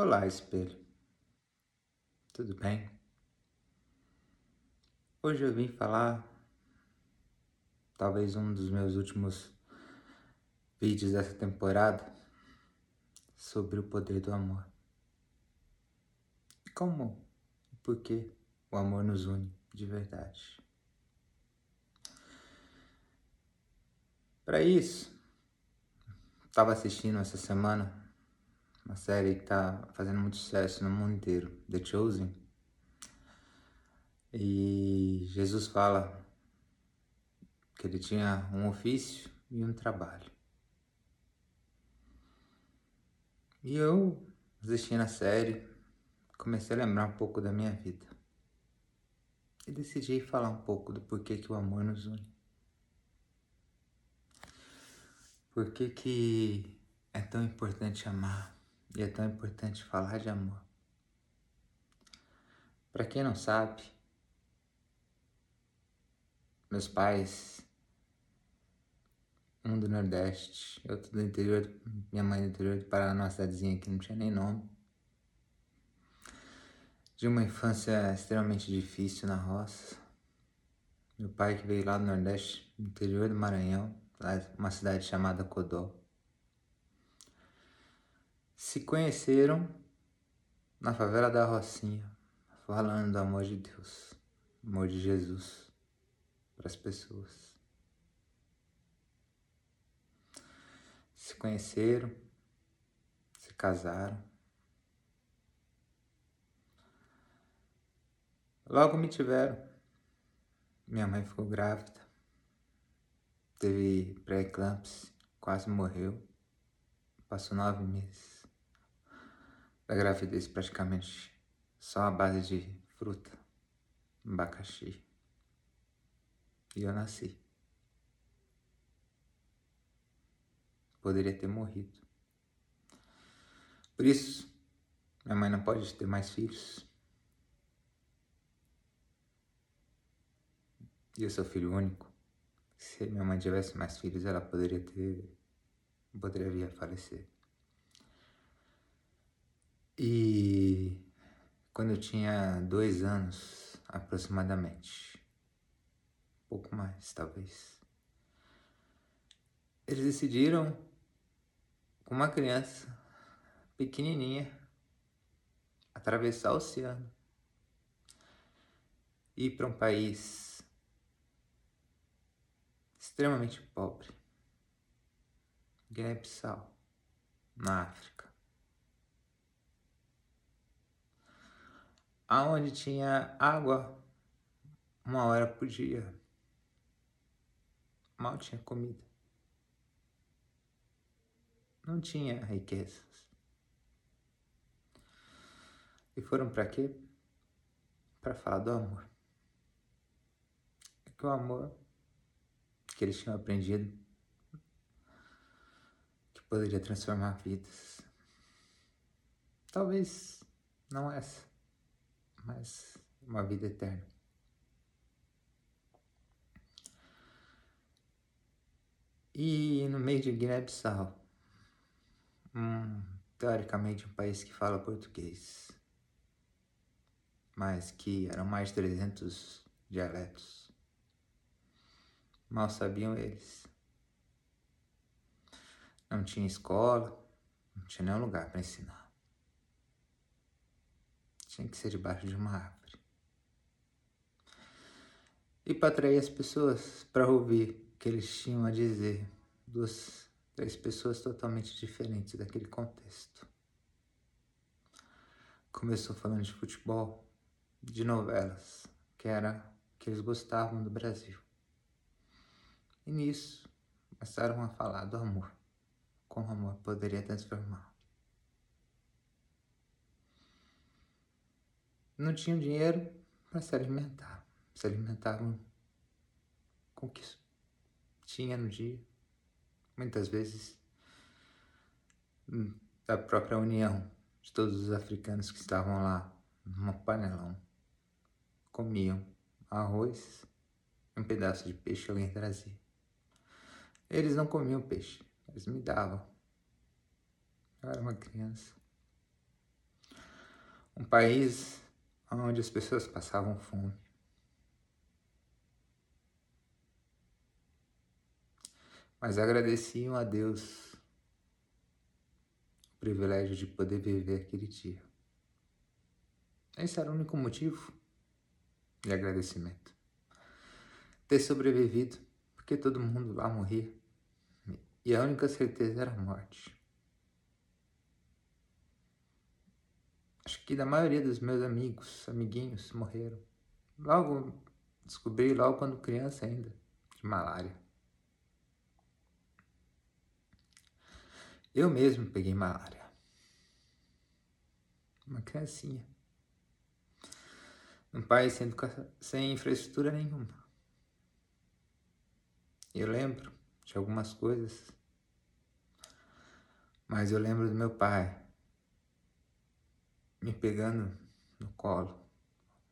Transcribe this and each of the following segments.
Olá, espelho. Tudo bem? Hoje eu vim falar, talvez um dos meus últimos vídeos dessa temporada, sobre o poder do amor. Como e por que o amor nos une de verdade. Para isso, estava assistindo essa semana uma série que tá fazendo muito sucesso no mundo inteiro, The Chosen. E Jesus fala que ele tinha um ofício e um trabalho. E eu, assistindo a série, comecei a lembrar um pouco da minha vida. E decidi falar um pouco do porquê que o amor nos une. Por que, que é tão importante amar? E é tão importante falar de amor. Para quem não sabe, meus pais, um do Nordeste, outro do interior, minha mãe do interior do Paraná, uma cidadezinha que não tinha nem nome. De uma infância extremamente difícil na roça. Meu pai que veio lá do Nordeste, no interior do Maranhão, uma cidade chamada Codó se conheceram na favela da Rocinha, falando do amor de Deus, amor de Jesus para as pessoas. Se conheceram, se casaram. Logo me tiveram. Minha mãe ficou grávida, teve pré-eclâmpsia, quase morreu, passou nove meses da gravidez praticamente só a base de fruta, abacaxi. E eu nasci. Poderia ter morrido. Por isso, minha mãe não pode ter mais filhos. E eu sou filho único. Se minha mãe tivesse mais filhos, ela poderia ter. poderia vir a falecer. E quando eu tinha dois anos, aproximadamente, pouco mais, talvez, eles decidiram, com uma criança pequenininha, atravessar o oceano. E ir para um país extremamente pobre, Guiné-Bissau, na África. Aonde tinha água uma hora por dia. Mal tinha comida. Não tinha riquezas. E foram para quê? Para falar do amor. É que o amor que eles tinham aprendido que poderia transformar vidas. Talvez não essa mas uma vida eterna. E no meio de Guiné-Bissau, um, teoricamente um país que fala português, mas que eram mais de 300 dialetos. Mal sabiam eles. Não tinha escola, não tinha nenhum lugar para ensinar. Tinha que ser debaixo de uma árvore. E para atrair as pessoas para ouvir o que eles tinham a dizer. Duas, três pessoas totalmente diferentes daquele contexto. Começou falando de futebol, de novelas, que era que eles gostavam do Brasil. E nisso começaram a falar do amor, como o amor poderia transformar. Não tinham dinheiro para se alimentar. Se alimentavam com o que tinha no dia. Muitas vezes hum, da própria união de todos os africanos que estavam lá, numa panelão, comiam arroz e um pedaço de peixe alguém trazia. Eles não comiam peixe, eles me davam. Eu era uma criança. Um país onde as pessoas passavam fome. Mas agradeciam a Deus o privilégio de poder viver aquele dia. Esse era o único motivo de agradecimento. Ter sobrevivido, porque todo mundo lá morria. E a única certeza era a morte. Acho que da maioria dos meus amigos, amiguinhos, morreram. Logo, descobri logo quando criança ainda, de malária. Eu mesmo peguei malária. Uma criancinha. Um país sem, sem infraestrutura nenhuma. Eu lembro de algumas coisas, mas eu lembro do meu pai me pegando no colo,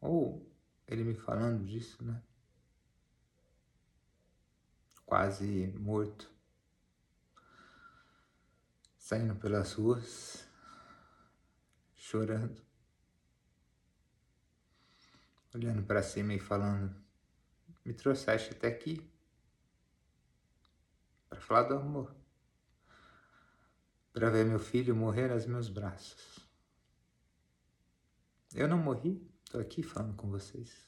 ou ele me falando disso, né? Quase morto, saindo pelas ruas, chorando. Olhando para cima e falando: Me trouxeste até aqui? Para falar do amor, para ver meu filho morrer aos meus braços. Eu não morri, estou aqui falando com vocês.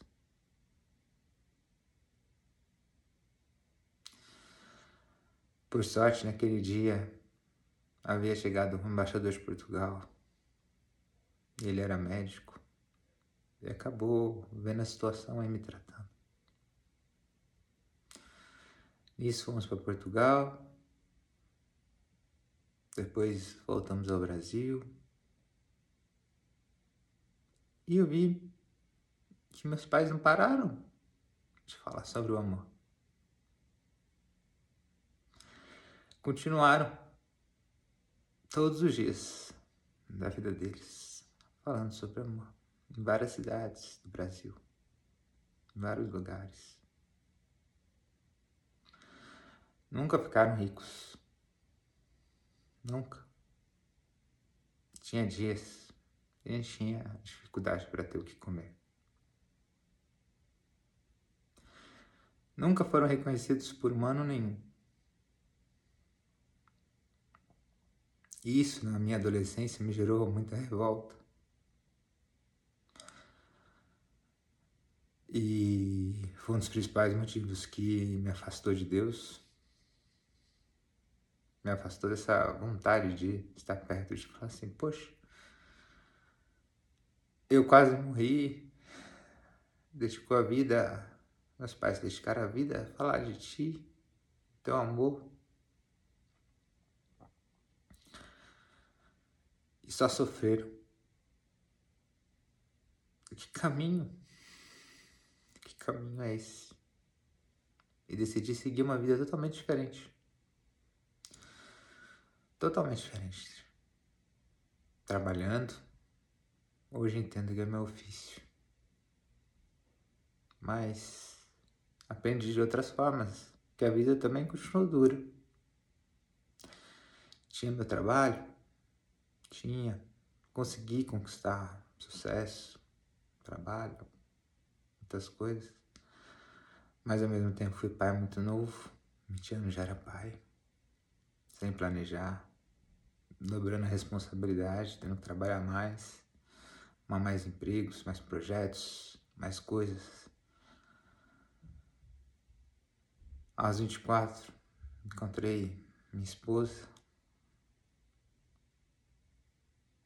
Por sorte, naquele dia havia chegado o embaixador de Portugal. Ele era médico. E acabou vendo a situação e me tratando. Nisso fomos para Portugal. Depois voltamos ao Brasil. E eu vi que meus pais não pararam de falar sobre o amor. Continuaram todos os dias da vida deles falando sobre amor em várias cidades do Brasil, em vários lugares. Nunca ficaram ricos. Nunca. Tinha dias gente tinha dificuldade para ter o que comer. Nunca foram reconhecidos por humano nenhum. Isso, na minha adolescência, me gerou muita revolta. E foi um dos principais motivos que me afastou de Deus, me afastou dessa vontade de estar perto, de falar assim: Poxa, eu quase morri, dedicou a vida, meus pais dedicaram a vida a falar de ti, teu amor. E só sofreram. Que caminho caminho é esse? E decidi seguir uma vida totalmente diferente. Totalmente diferente. Trabalhando, hoje entendo que é meu ofício. Mas aprendi de outras formas, que a vida também continuou dura. Tinha meu trabalho, tinha, consegui conquistar sucesso, trabalho, muitas coisas. Mas ao mesmo tempo fui pai muito novo, 20 anos já era pai, sem planejar, dobrando a responsabilidade, tendo que trabalhar mais, mais empregos, mais projetos, mais coisas. Aos 24, encontrei minha esposa,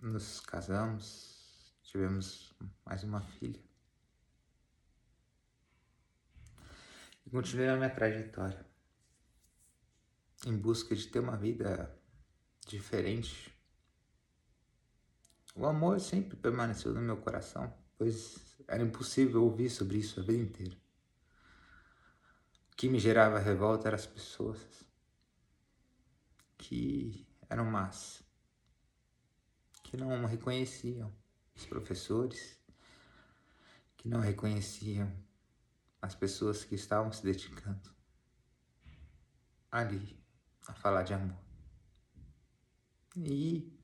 nos casamos, tivemos mais uma filha. e continuei a minha trajetória em busca de ter uma vida diferente. O amor sempre permaneceu no meu coração, pois era impossível ouvir sobre isso a vida inteira. O que me gerava revolta eram as pessoas que eram más, que não reconheciam os professores, que não reconheciam as pessoas que estavam se dedicando ali a falar de amor. E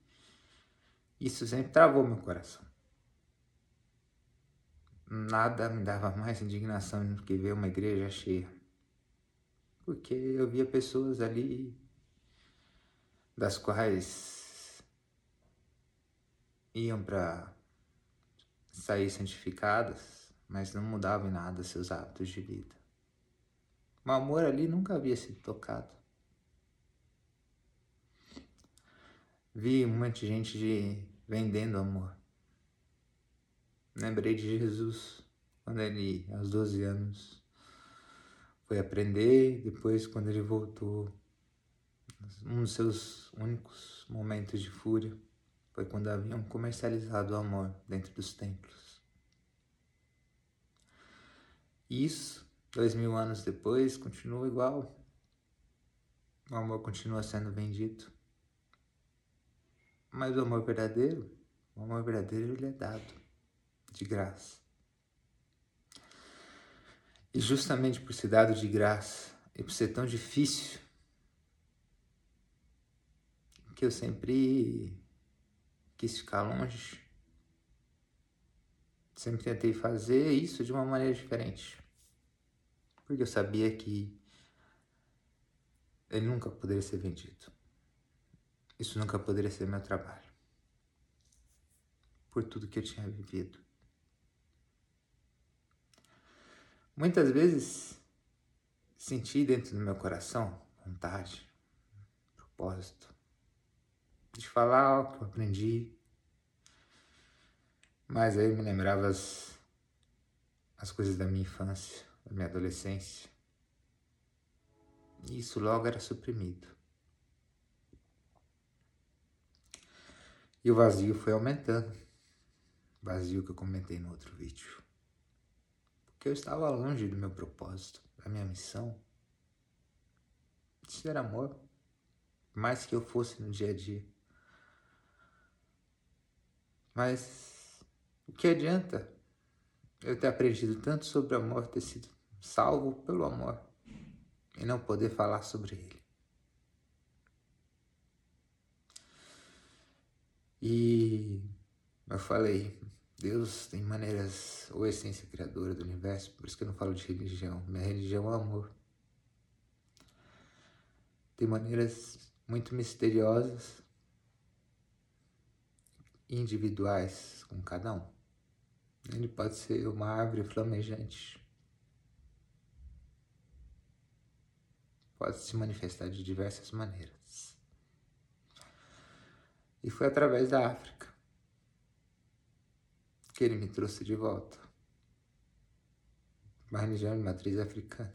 isso sempre travou meu coração. nada me dava mais indignação do que ver uma igreja cheia. Porque eu via pessoas ali das quais iam para sair santificadas, mas não mudavam em nada seus hábitos de vida. O amor ali nunca havia sido tocado. Vi um monte de gente de, vendendo amor. Lembrei de Jesus quando ele, aos 12 anos, foi aprender, depois quando ele voltou, um dos seus únicos momentos de fúria foi quando haviam comercializado o amor dentro dos templos. Isso, dois mil anos depois, continua igual. O amor continua sendo vendido. Mas o amor verdadeiro, o amor verdadeiro ele é dado de graça. E justamente por ser dado de graça e por ser tão difícil, que eu sempre quis ficar longe, sempre tentei fazer isso de uma maneira diferente. Porque eu sabia que ele nunca poderia ser vendido. Isso nunca poderia ser meu trabalho. Por tudo que eu tinha vivido. Muitas vezes senti dentro do meu coração vontade, propósito de falar o que eu aprendi, mas aí me lembrava as, as coisas da minha infância, da minha adolescência. E isso logo era suprimido. E o vazio foi aumentando. Vazio que eu comentei no outro vídeo que eu estava longe do meu propósito, da minha missão. Isso era amor, mais que eu fosse no dia a dia. Mas o que adianta eu ter aprendido tanto sobre amor, ter sido salvo pelo amor e não poder falar sobre ele? E eu falei, Deus tem maneiras, ou essência criadora do universo, por isso que eu não falo de religião. Minha religião é amor. Tem maneiras muito misteriosas, individuais com cada um. Ele pode ser uma árvore flamejante. Pode se manifestar de diversas maneiras. E foi através da África que ele me trouxe de volta. Uma de matriz africana,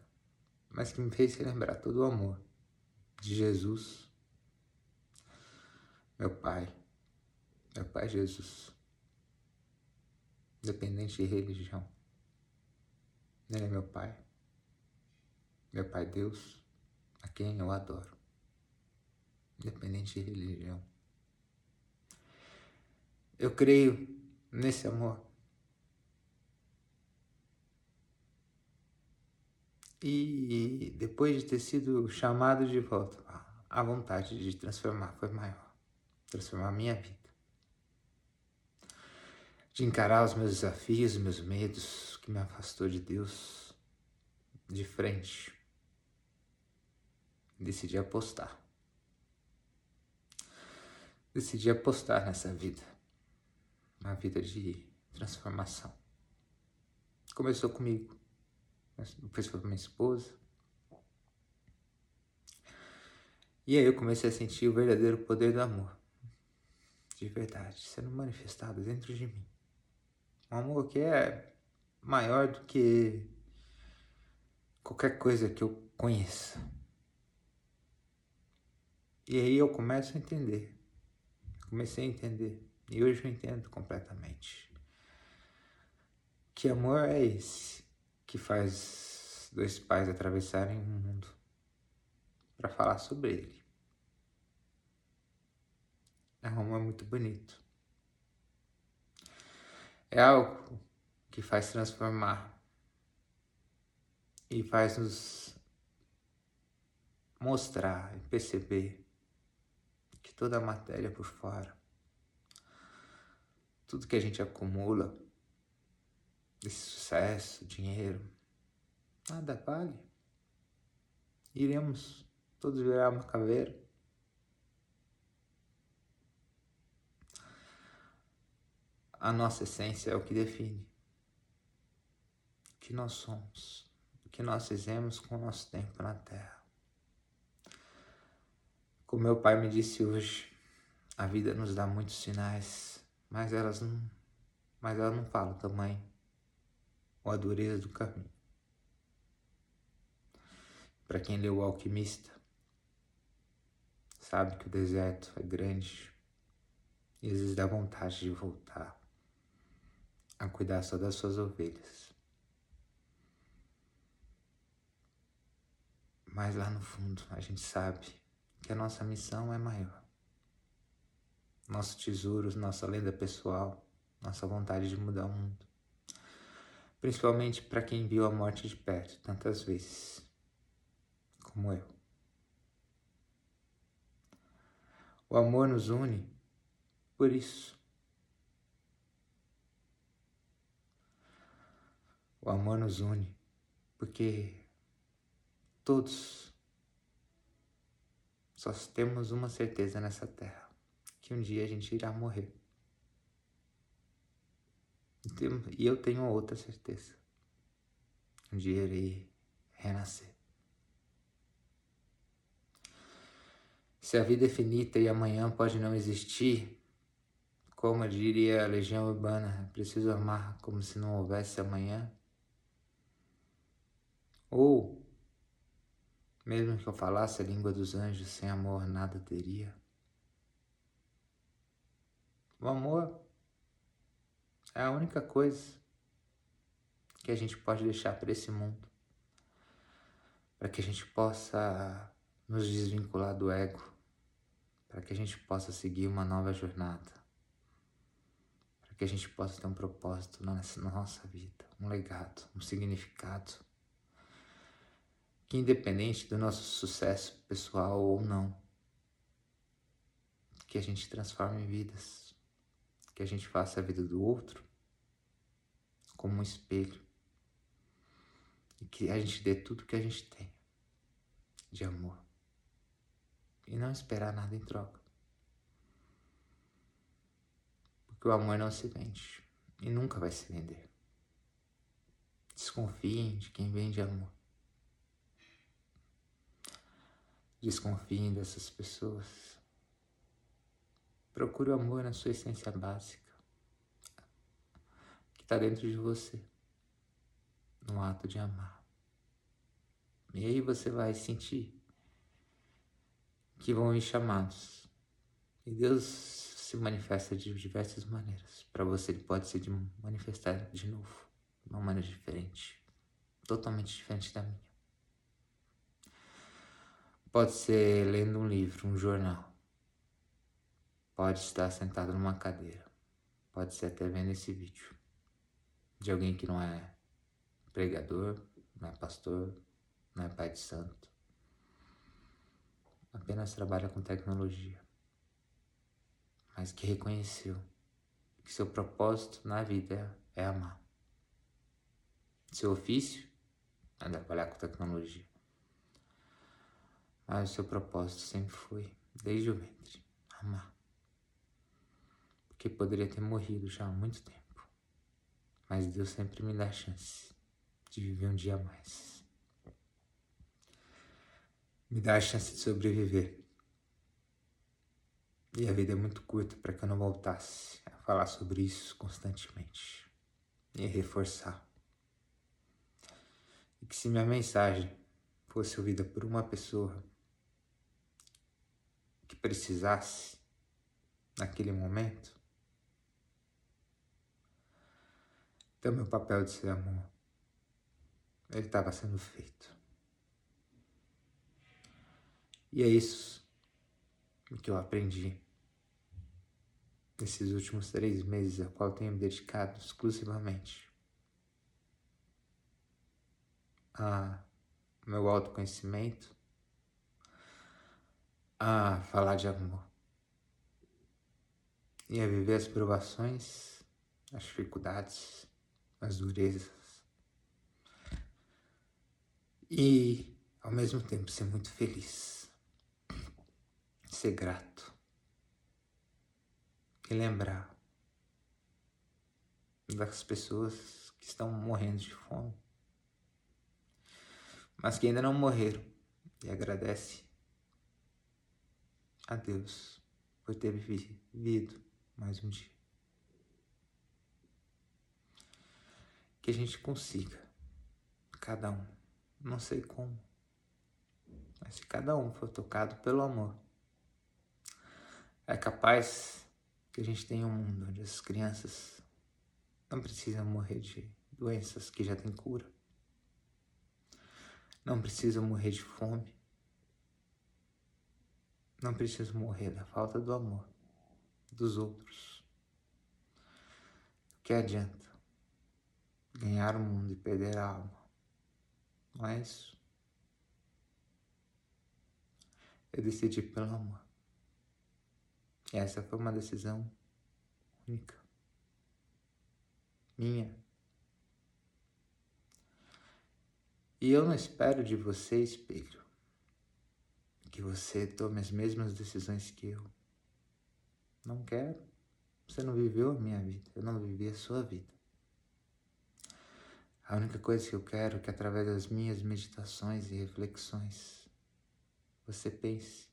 mas que me fez relembrar todo o amor de Jesus, meu Pai, meu Pai Jesus, independente de religião. Ele é meu Pai, meu Pai Deus, a quem eu adoro, independente de religião. Eu creio nesse amor. E depois de ter sido chamado de volta, a vontade de transformar foi maior transformar minha vida. De encarar os meus desafios, os meus medos que me afastou de Deus de frente. Decidi apostar. Decidi apostar nessa vida uma vida de transformação. Começou comigo, depois foi minha esposa. E aí eu comecei a sentir o verdadeiro poder do amor, de verdade, sendo manifestado dentro de mim. Um amor que é maior do que qualquer coisa que eu conheça. E aí eu começo a entender. Comecei a entender e hoje eu entendo completamente. Que amor é esse que faz dois pais atravessarem o mundo para falar sobre ele? É um amor muito bonito. É algo que faz transformar e faz nos mostrar e perceber que toda a matéria por fora tudo que a gente acumula desse sucesso, dinheiro, nada vale. Iremos todos virar uma caveira. A nossa essência é o que define o que nós somos, o que nós fizemos com o nosso tempo na Terra. Como meu pai me disse hoje, a vida nos dá muitos sinais, mas elas não, mas ela não fala o tamanho ou a dureza do caminho. Para quem leu O Alquimista, sabe que o deserto é grande e às vezes dá vontade de voltar a cuidar só das suas ovelhas. Mas lá no fundo a gente sabe que a nossa missão é maior. Nosso tesouro, nossa lenda pessoal, nossa vontade de mudar o mundo. Principalmente para quem viu a morte de perto tantas vezes, como eu. O amor nos une por isso. O amor nos une porque todos só temos uma certeza nessa terra: um dia a gente irá morrer. E eu tenho outra certeza: um dia irei renascer. Se a vida é finita e amanhã pode não existir, como diria a legião urbana, preciso amar como se não houvesse amanhã. Ou mesmo que eu falasse a língua dos anjos, sem amor nada teria. O amor é a única coisa que a gente pode deixar para esse mundo, para que a gente possa nos desvincular do ego, para que a gente possa seguir uma nova jornada, para que a gente possa ter um propósito na nossa vida, um legado, um significado que independente do nosso sucesso pessoal ou não, que a gente transforme vidas, que a gente faça a vida do outro como um espelho e que a gente dê tudo que a gente tem de amor e não esperar nada em troca. Porque o amor não se vende e nunca vai se vender. Desconfiem de quem vende amor. Desconfiem dessas pessoas. Procure o amor na sua essência básica, que está dentro de você, no ato de amar. E aí você vai sentir que vão vir chamados. E Deus se manifesta de diversas maneiras. Para você, ele pode se manifestar de novo, de uma maneira diferente, totalmente diferente da minha. Pode ser lendo um livro, um jornal. Pode estar sentado numa cadeira. Pode ser até vendo esse vídeo. De alguém que não é pregador, não é pastor, não é pai de santo. Apenas trabalha com tecnologia. Mas que reconheceu que seu propósito na vida é amar. Seu ofício é trabalhar com tecnologia. Mas o seu propósito sempre foi, desde o ventre, amar. Porque poderia ter morrido já há muito tempo. Mas Deus sempre me dá a chance de viver um dia a mais. Me dá a chance de sobreviver. E a vida é muito curta para que eu não voltasse a falar sobre isso constantemente e reforçar. E que se minha mensagem fosse ouvida por uma pessoa, que precisasse naquele momento. Então, meu papel de ser amor, ele estava sendo feito. E é isso que eu aprendi nesses últimos três meses, a qual tenho me dedicado exclusivamente. A meu autoconhecimento, a falar de amor. E a viver as provações, as dificuldades, as durezas. E, ao mesmo tempo, ser muito feliz, ser grato e lembrar das pessoas que estão morrendo de fome, mas que ainda não morreram e agradece a Deus por ter vivido mais um dia. Que a gente consiga, cada um, não sei como, mas se cada um for tocado pelo amor, é capaz que a gente tenha um mundo onde as crianças não precisam morrer de doenças que já têm cura. Não precisam morrer de fome. Não precisam morrer da falta do amor dos outros. O que adianta ganhar o mundo e perder a alma? Não é isso? Eu decidi pelo amor. E essa foi uma decisão única. Minha. E eu não espero de você, espelho, que você tome as mesmas decisões que eu. Não quero. Você não viveu a minha vida, eu não vivi a sua vida. A única coisa que eu quero é que através das minhas meditações e reflexões você pense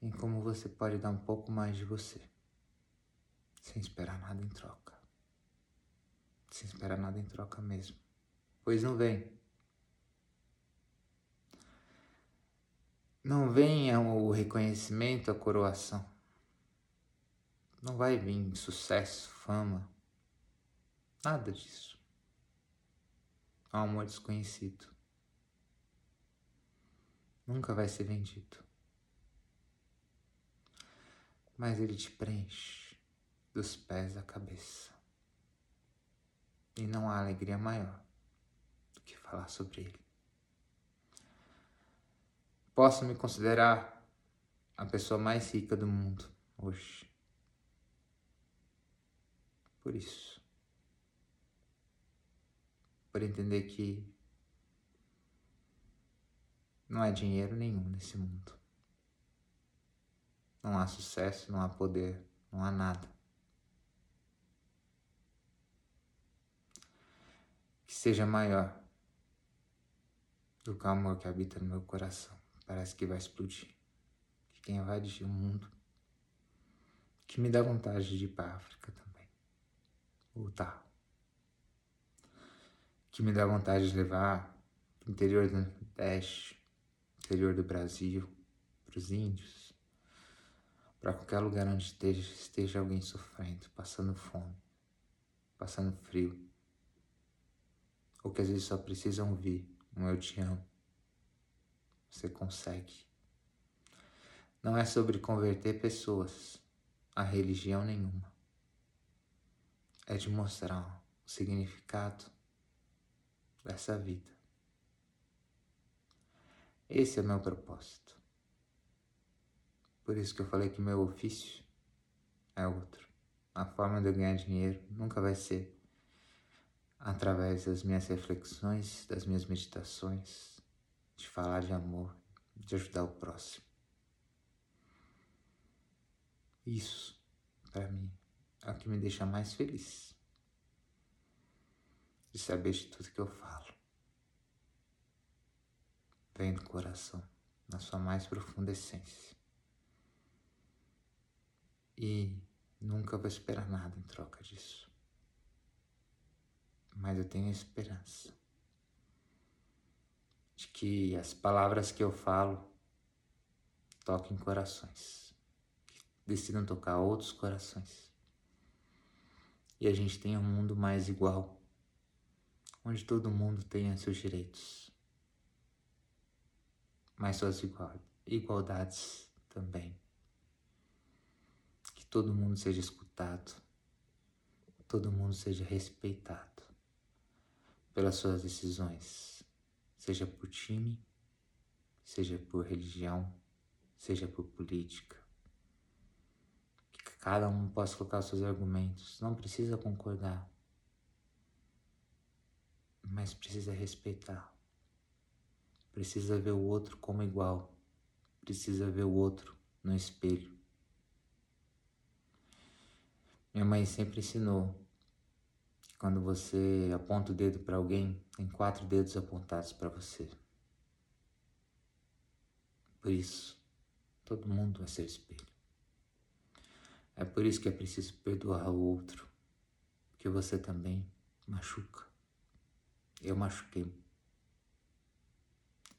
em como você pode dar um pouco mais de você, sem esperar nada em troca. Sem esperar nada em troca mesmo. Pois não vem. Não vem o reconhecimento, a coroação. Não vai vir sucesso, fama, nada disso. Um amor desconhecido. Nunca vai ser vendido. Mas ele te preenche dos pés à cabeça. E não há alegria maior do que falar sobre ele. Posso me considerar a pessoa mais rica do mundo hoje por isso. Por entender que não há dinheiro nenhum nesse mundo. Não há sucesso, não há poder, não há nada. Que seja maior do que o amor que habita no meu coração. Parece que vai explodir. Que quem invade o mundo. Que me dá vontade de ir para a África também voltar. Que me dá vontade de levar pro interior do Nordeste, interior do Brasil, para os índios, para qualquer lugar onde esteja, esteja alguém sofrendo, passando fome, passando frio, ou que às vezes só precisam ouvir um eu te amo. Você consegue. Não é sobre converter pessoas a religião nenhuma é de mostrar o significado dessa vida. Esse é o meu propósito. Por isso que eu falei que meu ofício é outro. A forma de eu ganhar dinheiro nunca vai ser através das minhas reflexões, das minhas meditações, de falar de amor, de ajudar o próximo. Isso, para mim, é o que me deixa mais feliz. De saber de tudo que eu falo. Vem do coração, na sua mais profunda essência. E nunca vou esperar nada em troca disso. Mas eu tenho esperança de que as palavras que eu falo toquem corações, que decidam tocar outros corações e a gente tenha um mundo mais igual, onde todo mundo tenha seus direitos, mas suas igualdades também. Que todo mundo seja escutado, todo mundo seja respeitado pelas suas decisões, seja por time, seja por religião, seja por política cada um possa colocar seus argumentos. Não precisa concordar, mas precisa respeitar. Precisa ver o outro como igual. Precisa ver o outro no espelho. Minha mãe sempre ensinou que quando você aponta o dedo para alguém, tem quatro dedos apontados para você. Por isso, todo mundo é seu espelho. É por isso que é preciso perdoar o outro, porque você também machuca. Eu machuquei.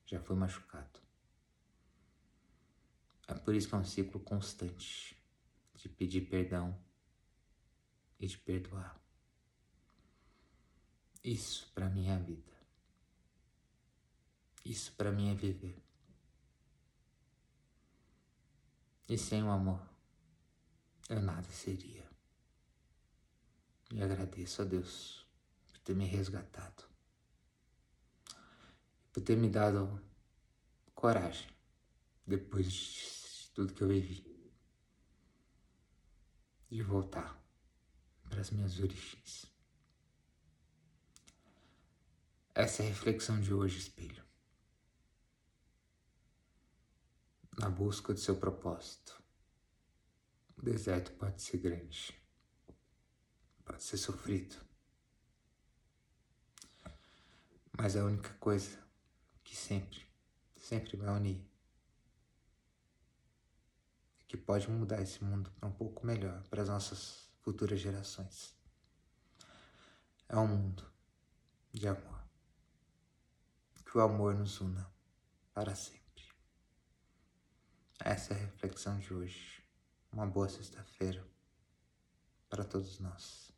Já fui machucado. É por isso que é um ciclo constante de pedir perdão e de perdoar. Isso para mim é a vida. Isso para mim é viver. E sem o amor, eu nada seria. E agradeço a Deus por ter me resgatado, por ter me dado coragem depois de tudo que eu vivi, de voltar para as minhas origens. Essa é a reflexão de hoje, espelho. Na busca do seu propósito. O deserto pode ser grande, pode ser sofrido, mas a única coisa que sempre, sempre vai unir, que pode mudar esse mundo para um pouco melhor para as nossas futuras gerações. É um mundo de amor. Que o amor nos una para sempre. Essa é a reflexão de hoje. Uma boa sexta-feira para todos nós.